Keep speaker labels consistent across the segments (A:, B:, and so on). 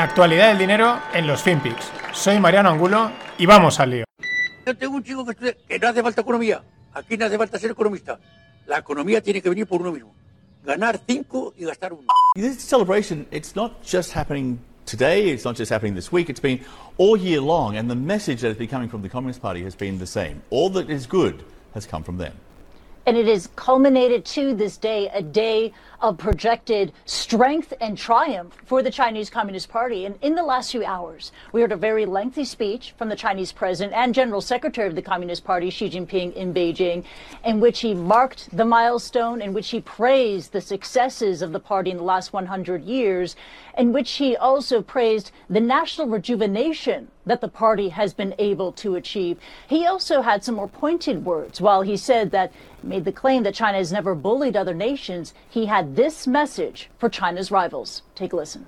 A: La actualidad del dinero en los FinPix. Soy Mariano Angulo y vamos al lío.
B: Yo tengo un chico que estudia que no hace falta economía. Aquí no hace falta ser economista. La economía tiene que venir por uno mismo. Ganar cinco y gastar uno.
C: This celebration, it's not just happening today, it's not just happening this week, it's been all year long, and the message that has been coming from the Communist Party has been the same. All that is good has come from them.
D: And it has culminated to this day, a day of projected strength and triumph for the Chinese Communist Party. And in the last few hours, we heard a very lengthy speech from the Chinese president and General Secretary of the Communist Party, Xi Jinping, in Beijing, in which he marked the milestone, in which he praised the successes of the party in the last 100 years, in which he also praised the national rejuvenation that the party has been able to achieve. He also had some more pointed words. While he said that, made the claim that China has never bullied other nations, he had this message for China's rivals. Take a listen.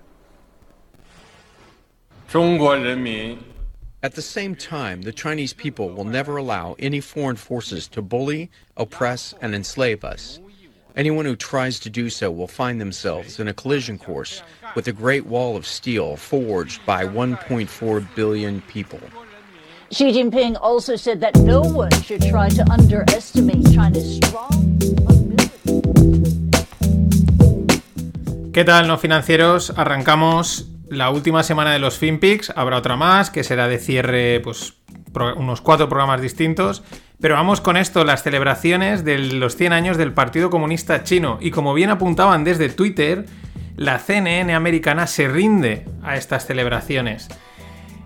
E: At the same time, the Chinese people will never allow any foreign forces to bully, oppress, and enslave us. Anyone who tries to do so will find themselves in a collision course with the Great Wall of Steel forged by 1.4 billion people.
D: Xi Jinping also said that no one should try to underestimate China's strong
A: ¿Qué tal, no financieros? Arrancamos la última semana de los FinPix. Habrá otra más que será de cierre, pues unos cuatro programas distintos. Pero vamos con esto, las celebraciones de los 100 años del Partido Comunista Chino. Y como bien apuntaban desde Twitter, la CNN americana se rinde a estas celebraciones.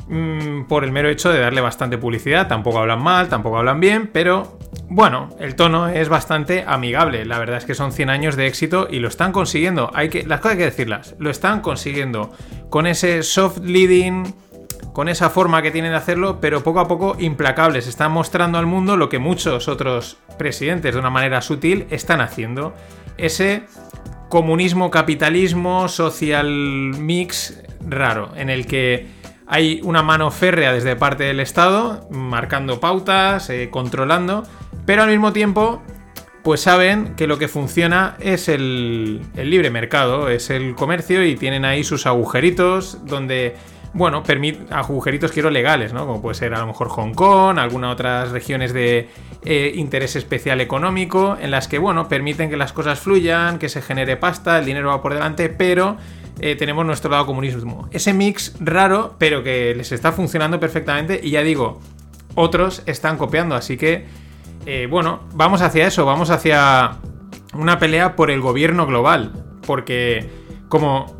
A: Mm, por el mero hecho de darle bastante publicidad. Tampoco hablan mal, tampoco hablan bien, pero bueno, el tono es bastante amigable. La verdad es que son 100 años de éxito y lo están consiguiendo. Hay que, las cosas hay que decirlas. Lo están consiguiendo con ese soft leading, con esa forma que tienen de hacerlo, pero poco a poco implacables. Están mostrando al mundo lo que muchos otros presidentes de una manera sutil están haciendo. Ese comunismo, capitalismo, social mix raro, en el que hay una mano férrea desde parte del Estado, marcando pautas, eh, controlando, pero al mismo tiempo, pues saben que lo que funciona es el, libre mercado, es el comercio y tienen ahí sus agujeritos donde bueno, agujeritos quiero legales, ¿no? Como puede ser a lo mejor Hong Kong, algunas otras regiones de eh, interés especial económico, en las que, bueno, permiten que las cosas fluyan, que se genere pasta, el dinero va por delante, pero eh, tenemos nuestro lado comunismo. Ese mix raro, pero que les está funcionando perfectamente y ya digo, otros están copiando, así que, eh, bueno, vamos hacia eso, vamos hacia una pelea por el gobierno global, porque como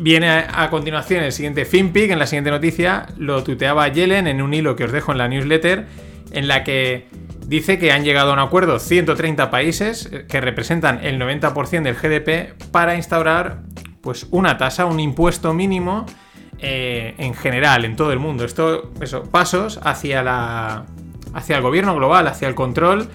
A: viene a, continuación el siguiente FinPic, en la siguiente noticia, lo tuteaba Yellen en un hilo que os dejo en la newsletter, en la que dice que han llegado a un acuerdo 130 países eh, que representan el 90% del GDP para instaurar pues una tasa, un impuesto mínimo eh, en general, en todo el mundo. Esto, eso, pasos hacia la. hacia el gobierno global, hacia el control.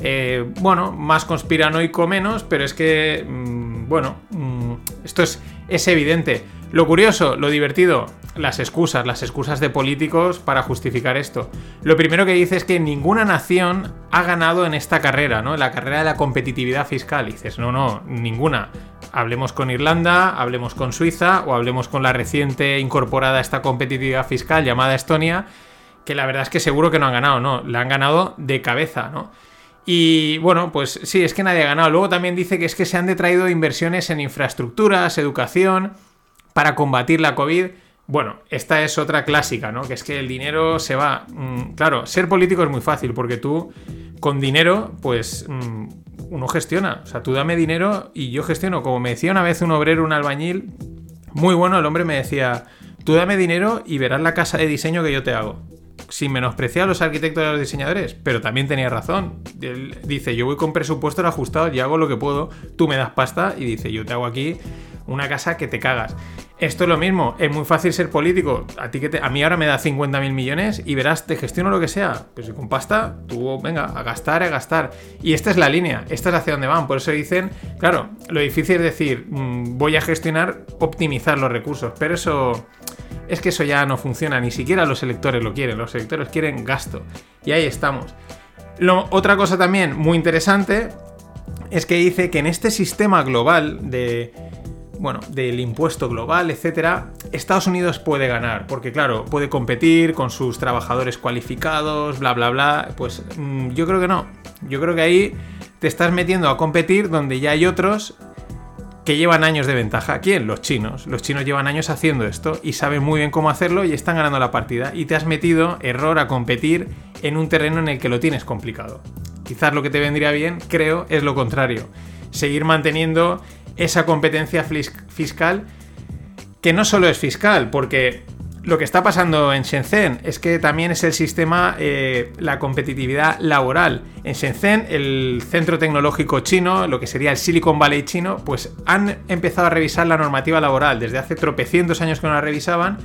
A: Eh, bueno, más conspiranoico menos, pero es que. Mm, bueno, mm, esto es, es evidente. Lo curioso, lo divertido, las excusas, las excusas de políticos para justificar esto. Lo primero que dice es que ninguna nación ha ganado en esta carrera, ¿no? En la carrera de la competitividad fiscal. Dices, no, no, ninguna. Hablemos con Irlanda, hablemos con Suiza o hablemos con la reciente incorporada a esta competitividad fiscal llamada Estonia, que la verdad es que seguro que no han ganado, no, la han ganado de cabeza, ¿no? Y bueno, pues sí, es que nadie ha ganado. Luego también dice que es que se han detraído inversiones en infraestructuras, educación, para combatir la COVID. Bueno, esta es otra clásica, ¿no? Que es que el dinero se va. Mm, claro, ser político es muy fácil porque tú con dinero, pues mm, uno gestiona. O sea, tú dame dinero y yo gestiono. Como me decía una vez un obrero, un albañil, muy bueno, el hombre me decía, tú dame dinero y verás la casa de diseño que yo te hago. Sin menospreciar a los arquitectos y a los diseñadores, pero también tenía razón. Dice, yo voy con presupuesto ajustado y hago lo que puedo, tú me das pasta y dice, yo te hago aquí una casa que te cagas. Esto es lo mismo, es muy fácil ser político. A ti que a mí ahora me da 50 mil millones y verás, te gestiono lo que sea. Pues con pasta, tú venga, a gastar, a gastar. Y esta es la línea, esta es hacia donde van. Por eso dicen, claro, lo difícil es decir, mm, voy a gestionar, optimizar los recursos. Pero eso es que eso ya no funciona, ni siquiera los electores lo quieren. Los electores quieren gasto. Y ahí estamos. Otra cosa también muy interesante es que dice que en este sistema global de bueno, del impuesto global, etcétera, Estados Unidos puede ganar, porque claro, puede competir con sus trabajadores cualificados, bla, bla, bla. Pues mm, yo creo que no. Yo creo que ahí te estás metiendo a competir donde ya hay otros que llevan años de ventaja. ¿Quién? Los chinos. Los chinos llevan años haciendo esto y saben muy bien cómo hacerlo y están ganando la partida. Y te has metido, error, a competir en un terreno en el que lo tienes complicado. Quizás lo que te vendría bien, creo, es lo contrario. Seguir manteniendo esa competencia fiscal que no solo es fiscal, porque lo que está pasando en Shenzhen es que también es el sistema, eh, la competitividad laboral. En Shenzhen, el centro tecnológico chino, lo que sería el Silicon Valley chino, pues han empezado a revisar la normativa laboral. Desde hace tropecientos años que no la revisaban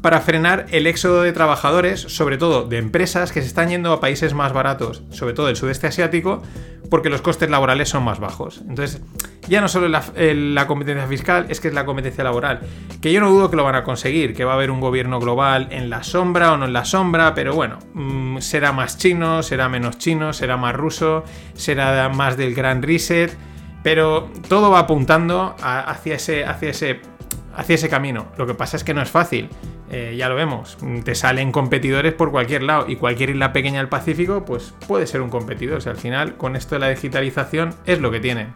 A: para frenar el éxodo de trabajadores, sobre todo de empresas que se están yendo a países más baratos, sobre todo el sudeste asiático, porque los costes laborales son más bajos. Entonces, ya no solo la, la, competencia fiscal, es que es la competencia laboral. Que yo no dudo que lo van a conseguir, que va a haber un gobierno global en la sombra o no en la sombra, pero bueno, mm, será más chino, será menos chino, será más ruso, será más del gran reset, pero todo va apuntando hacia ese, hacia ese hacia ese camino. Lo que pasa es que no es fácil. Eh, ya lo vemos, te salen competidores por cualquier lado y cualquier isla pequeña del Pacífico pues puede ser un competidor. O sea, al final con esto de la digitalización es lo que tiene.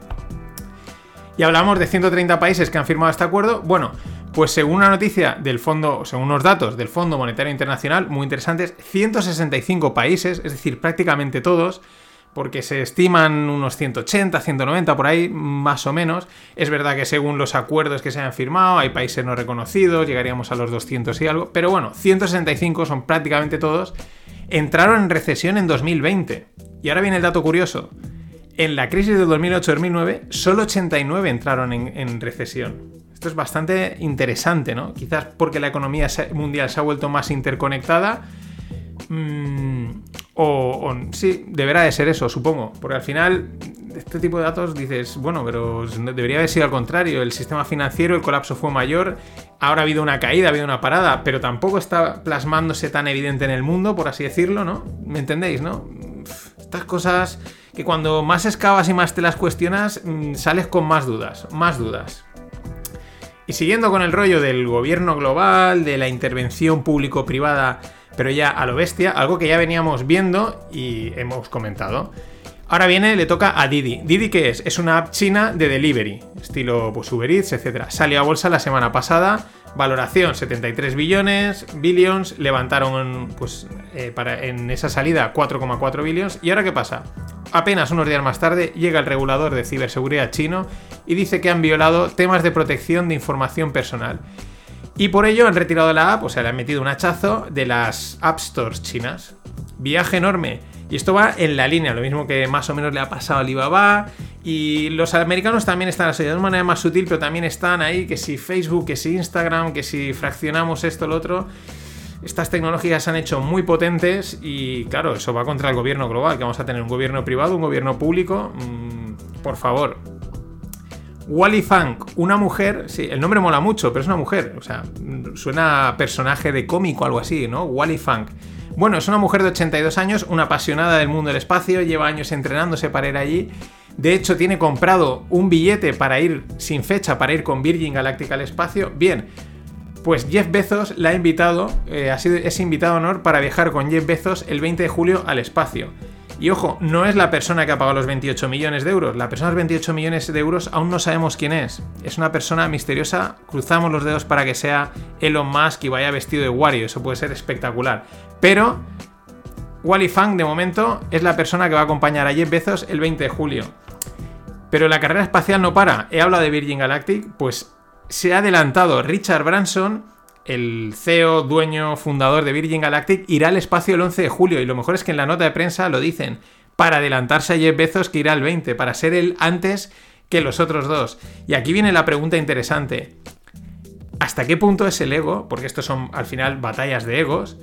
A: Y hablamos de 130 países que han firmado este acuerdo. Bueno, pues según una noticia del fondo, según unos datos del Fondo Monetario Internacional muy interesantes, 165 países, es decir, prácticamente todos, porque se estiman unos 180, 190 por ahí, más o menos. Es verdad que según los acuerdos que se han firmado, hay países no reconocidos, llegaríamos a los 200 y algo, pero bueno, 165 son prácticamente todos. Entraron en recesión en 2020. Y ahora viene el dato curioso. En la crisis de 2008-2009, solo 89 entraron en, recesión. Esto es bastante interesante, ¿no? Quizás porque la economía mundial se ha vuelto más interconectada. Mmm, o, sí, deberá de ser eso, supongo. Porque al final, este tipo de datos dices, bueno, pero debería haber sido al contrario. El sistema financiero, el colapso fue mayor. Ahora ha habido una caída, ha habido una parada, pero tampoco está plasmándose tan evidente en el mundo, por así decirlo, ¿no? ¿Me entendéis, no? Estas cosas que cuando más excavas y más te las cuestionas, mm, sales con más dudas, más dudas. Y siguiendo con el rollo del gobierno global, de la intervención público-privada pero ya a lo bestia, algo que ya veníamos viendo y hemos comentado. Ahora viene, le toca a Didi. ¿Didi qué es? Es una app china de delivery, estilo pues, Uber Eats, etc. Salió a bolsa la semana pasada, valoración 73 billones, billions, levantaron pues, eh, para, en esa salida 4,4 billones. ¿Y ahora qué pasa? Apenas unos días más tarde llega el regulador de ciberseguridad chino y dice que han violado temas de protección de información personal. Y por ello han retirado la app, o sea, le han metido un hachazo de las App Stores chinas. Viaje enorme. Y esto va en la línea, lo mismo que más o menos le ha pasado a Alibaba. Y los americanos también están así, de una manera más sutil, pero también están ahí, que si Facebook, que si Instagram, que si fraccionamos esto, lo otro. Estas tecnologías se han hecho muy potentes y claro, eso va contra el gobierno global, que vamos a tener un gobierno privado, un gobierno público. Mm, por favor, Wally Funk, una mujer, sí, el nombre mola mucho, pero es una mujer, o sea, suena a personaje de cómico o algo así, ¿no? Wally Funk. Bueno, es una mujer de 82 años, una apasionada del mundo del espacio, lleva años entrenándose para ir allí. De hecho, tiene comprado un billete para ir sin fecha, para ir con Virgin Galactic al espacio. Bien, pues Jeff Bezos la ha invitado, eh, ha sido, es invitado a honor para viajar con Jeff Bezos el 20 de julio al espacio. Y ojo, no es la persona que ha pagado los 28 millones de euros. La persona de los 28 millones de euros aún no sabemos quién es. Es una persona misteriosa. Cruzamos los dedos para que sea Elon Musk y vaya vestido de Wario. Eso puede ser espectacular. Pero Wally Fang, de momento, es la persona que va a acompañar a Jeff Bezos el 20 de julio. Pero la carrera espacial no para. He hablado de Virgin Galactic, pues se ha adelantado Richard Branson el CEO, dueño, fundador de Virgin Galactic, irá al espacio el 11 de julio. Y lo mejor es que en la nota de prensa lo dicen. Para adelantarse a Jeff Bezos que irá el 20, para ser él antes que los otros dos. Y aquí viene la pregunta interesante. ¿Hasta qué punto es el ego, porque estos son al final batallas de egos,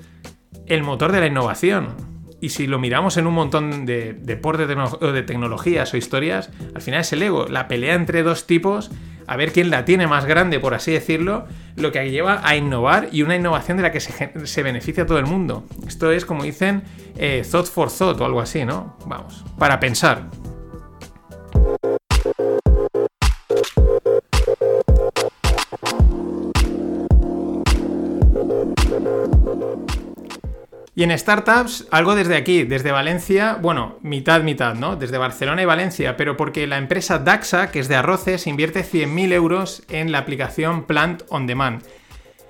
A: el motor de la innovación? Y si lo miramos en un montón de deportes de tecnologías o historias, al final es el ego, la pelea entre dos tipos a ver quién la tiene más grande, por así decirlo, lo que lleva a innovar y una innovación de la que se, beneficia todo el mundo. Esto es, como dicen, eh, thought for thought o algo así, ¿no? Vamos, para pensar. Y en startups, algo desde aquí, desde Valencia, bueno, mitad, mitad, ¿no? Desde Barcelona y Valencia, pero porque la empresa Daxa, que es de arroces, invierte 100.000 euros en la aplicación Plant on Demand.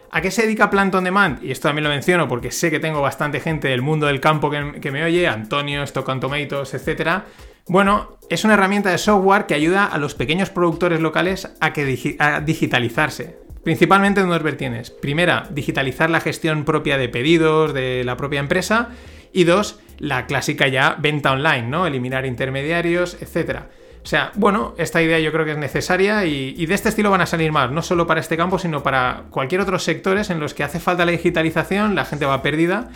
A: ¿A qué se dedica Plant on Demand? Y esto también lo menciono porque sé que tengo bastante gente del mundo del campo que, me oye, Antonio, Stock on Tomatoes, etc. Bueno, es una herramienta de software que ayuda a los pequeños productores locales a, que a digitalizarse. Principalmente en dos vertientes. Primera, digitalizar la gestión propia de pedidos de la propia empresa. Y dos, la clásica ya venta online, ¿no? Eliminar intermediarios, etc. O sea, bueno, esta idea yo creo que es necesaria y, de este estilo van a salir más, no solo para este campo, sino para cualquier otro sectores en los que hace falta la digitalización, la gente va perdida.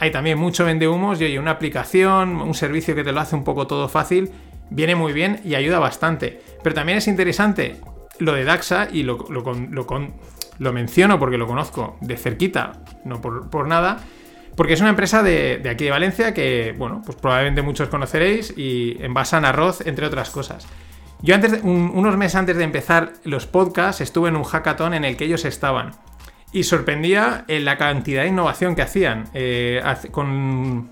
A: Hay también mucho vende humos y oye, una aplicación, un servicio que te lo hace un poco todo fácil, viene muy bien y ayuda bastante. Pero también es interesante lo de Daxa, y lo, lo, menciono porque lo conozco de cerquita, no por, nada, porque es una empresa de, aquí de Valencia que, bueno, pues probablemente muchos conoceréis y envasan arroz, entre otras cosas. Yo antes, unos meses antes de empezar los podcasts, estuve en un hackathon en el que ellos estaban. Y sorprendía en la cantidad de innovación que hacían. Eh, con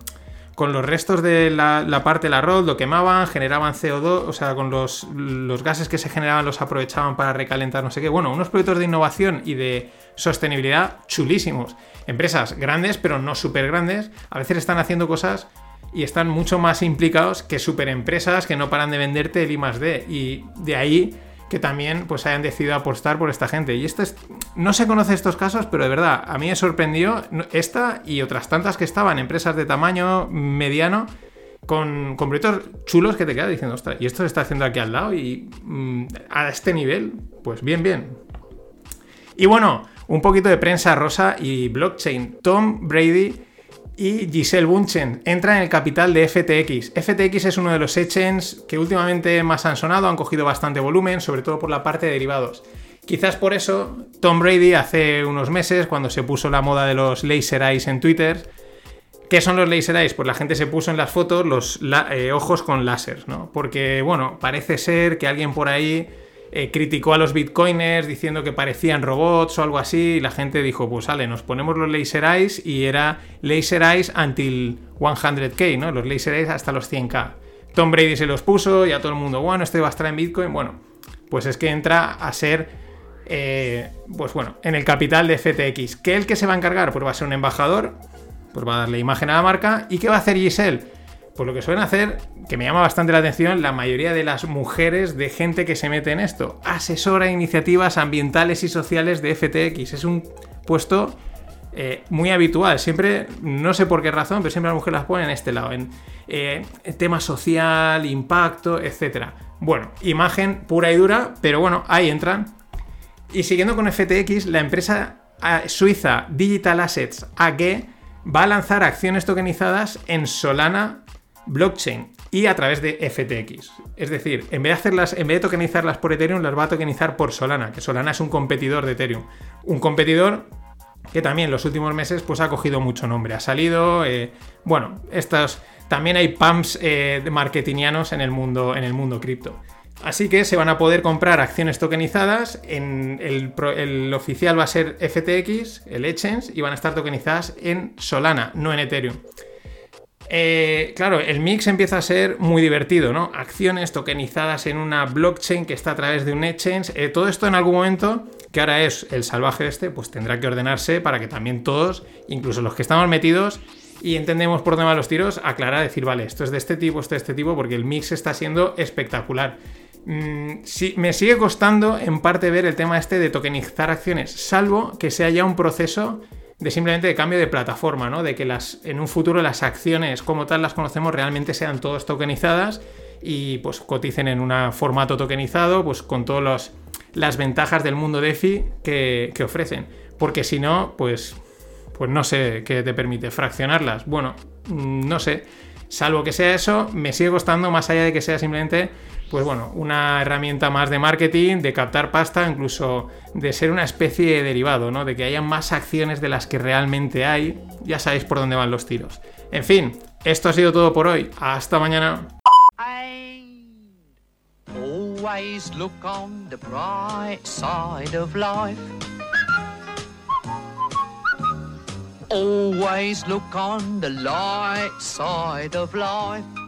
A: con los restos de la, parte del arroz, lo quemaban, generaban CO2, o sea, con los, los, gases que se generaban los aprovechaban para recalentar no sé qué. Bueno, unos proyectos de innovación y de sostenibilidad chulísimos. Empresas grandes, pero no súper grandes, a veces están haciendo cosas y están mucho más implicados que super empresas que no paran de venderte el I. Y de ahí que también pues hayan decidido apostar por esta gente. Y esto es, no se conoce estos casos, pero de verdad, a mí me sorprendió esta y otras tantas que estaban, empresas de tamaño mediano, con, con proyectos chulos que te quedas diciendo, ostras, y esto se está haciendo aquí al lado y mm, a este nivel, pues bien, bien. Y bueno, un poquito de prensa rosa y blockchain. Tom Brady y Giselle Bunchen entra en el capital de FTX. FTX es uno de los exchanges que últimamente más han sonado, han cogido bastante volumen, sobre todo por la parte de derivados. Quizás por eso Tom Brady hace unos meses, cuando se puso la moda de los laser eyes en Twitter, ¿qué son los laser eyes? Pues la gente se puso en las fotos los eh, ojos con láser, ¿no? Porque, bueno, parece ser que alguien por ahí eh, criticó a los bitcoiners diciendo que parecían robots o algo así, y la gente dijo, pues sale, nos ponemos los laser eyes y era laser eyes until 100k, ¿no? Los laser eyes hasta los 100k. Tom Brady se los puso y a todo el mundo, bueno, este va a estar en Bitcoin. Bueno, pues es que entra a ser, eh, pues bueno, en el capital de FTX. ¿Qué el que se va a encargar? Pues va a ser un embajador, pues va a darle imagen a la marca. ¿Y qué va a hacer Giselle? Pues lo que suelen hacer, que me llama bastante la atención, la mayoría de las mujeres de gente que se mete en esto. Asesora iniciativas ambientales y sociales de FTX. Es un puesto eh, muy habitual. Siempre, no sé por qué razón, pero siempre las mujeres las ponen en este lado, en eh, tema social, impacto, etc. Bueno, imagen pura y dura, pero bueno, ahí entran. Y siguiendo con FTX, la empresa ah, suiza Digital Assets AG va a lanzar acciones tokenizadas en Solana blockchain y a través de FTX. Es decir, en vez de hacerlas, en vez de tokenizarlas por Ethereum, las va a tokenizar por Solana, que Solana es un competidor de Ethereum. Un competidor que también en los últimos meses pues ha cogido mucho nombre. Ha salido, eh, bueno, estos, también hay pumps eh, marketingianos en el mundo, en el mundo cripto. Así que se van a poder comprar acciones tokenizadas. En el, el, oficial va a ser FTX, el exchange, y van a estar tokenizadas en Solana, no en Ethereum. Eh, claro, el mix empieza a ser muy divertido, ¿no? Acciones tokenizadas en una blockchain que está a través de un exchange. Eh, todo esto en algún momento, que ahora es el salvaje este, pues tendrá que ordenarse para que también todos, incluso los que estamos metidos y entendemos por dónde van los tiros, aclarar, decir, vale, esto es de este tipo, esto es de este tipo, porque el mix está siendo espectacular. Mm, me sigue costando en parte ver el tema este de tokenizar acciones, salvo que sea ya un proceso de simplemente de cambio de plataforma, ¿no? De que las, en un futuro las acciones como tal las conocemos realmente sean todas tokenizadas y pues coticen en un formato tokenizado, pues con todas las ventajas del mundo DeFi que, que ofrecen. Porque si no, pues, pues no sé qué te permite fraccionarlas. Bueno, mm, no sé. Salvo que sea eso, me sigue costando más allá de que sea simplemente pues bueno, una herramienta más de marketing, de captar pasta, incluso de ser una especie de derivado, ¿no? De que haya más acciones de las que realmente hay. Ya sabéis por dónde van los tiros. En fin, esto ha sido todo por hoy. Hasta mañana.
F: always look on the light side of life.